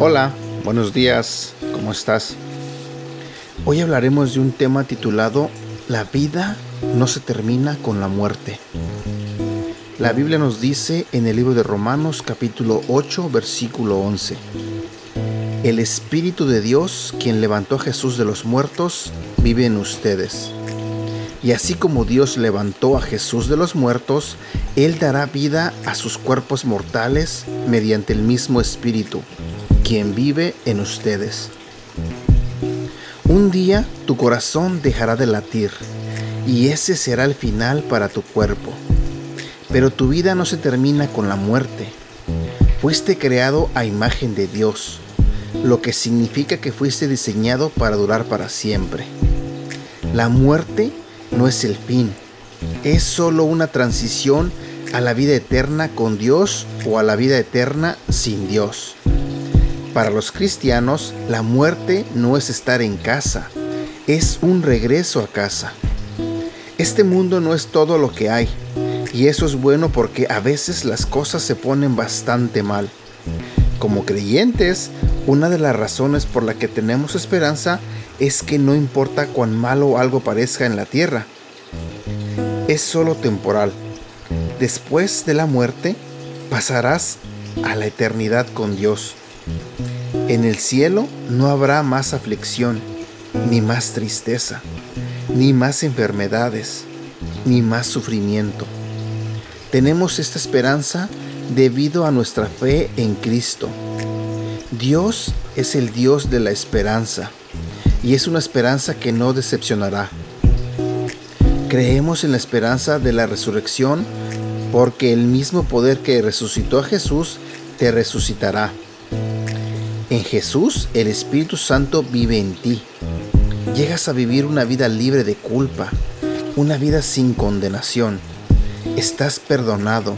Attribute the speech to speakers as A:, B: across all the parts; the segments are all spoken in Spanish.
A: Hola, buenos días, ¿cómo estás? Hoy hablaremos de un tema titulado La vida no se termina con la muerte. La Biblia nos dice en el libro de Romanos capítulo 8 versículo 11. El Espíritu de Dios, quien levantó a Jesús de los muertos, vive en ustedes. Y así como Dios levantó a Jesús de los muertos, Él dará vida a sus cuerpos mortales mediante el mismo Espíritu, quien vive en ustedes. Un día tu corazón dejará de latir, y ese será el final para tu cuerpo. Pero tu vida no se termina con la muerte. Fuiste creado a imagen de Dios, lo que significa que fuiste diseñado para durar para siempre. La muerte no es el fin, es solo una transición a la vida eterna con Dios o a la vida eterna sin Dios. Para los cristianos, la muerte no es estar en casa, es un regreso a casa. Este mundo no es todo lo que hay, y eso es bueno porque a veces las cosas se ponen bastante mal. Como creyentes, una de las razones por la que tenemos esperanza es que no importa cuán malo algo parezca en la tierra, es solo temporal. Después de la muerte, pasarás a la eternidad con Dios. En el cielo no habrá más aflicción, ni más tristeza, ni más enfermedades, ni más sufrimiento. Tenemos esta esperanza debido a nuestra fe en Cristo. Dios es el Dios de la esperanza y es una esperanza que no decepcionará. Creemos en la esperanza de la resurrección porque el mismo poder que resucitó a Jesús te resucitará. En Jesús el Espíritu Santo vive en ti. Llegas a vivir una vida libre de culpa, una vida sin condenación. Estás perdonado,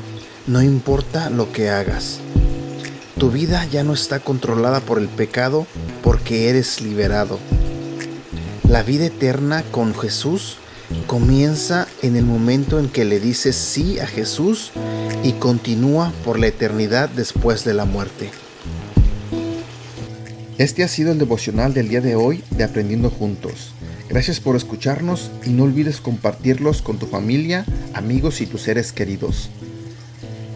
A: no importa lo que hagas. Tu vida ya no está controlada por el pecado porque eres liberado. La vida eterna con Jesús comienza en el momento en que le dices sí a Jesús y continúa por la eternidad después de la muerte. Este ha sido el devocional del día de hoy de Aprendiendo Juntos. Gracias por escucharnos y no olvides compartirlos con tu familia, amigos y tus seres queridos.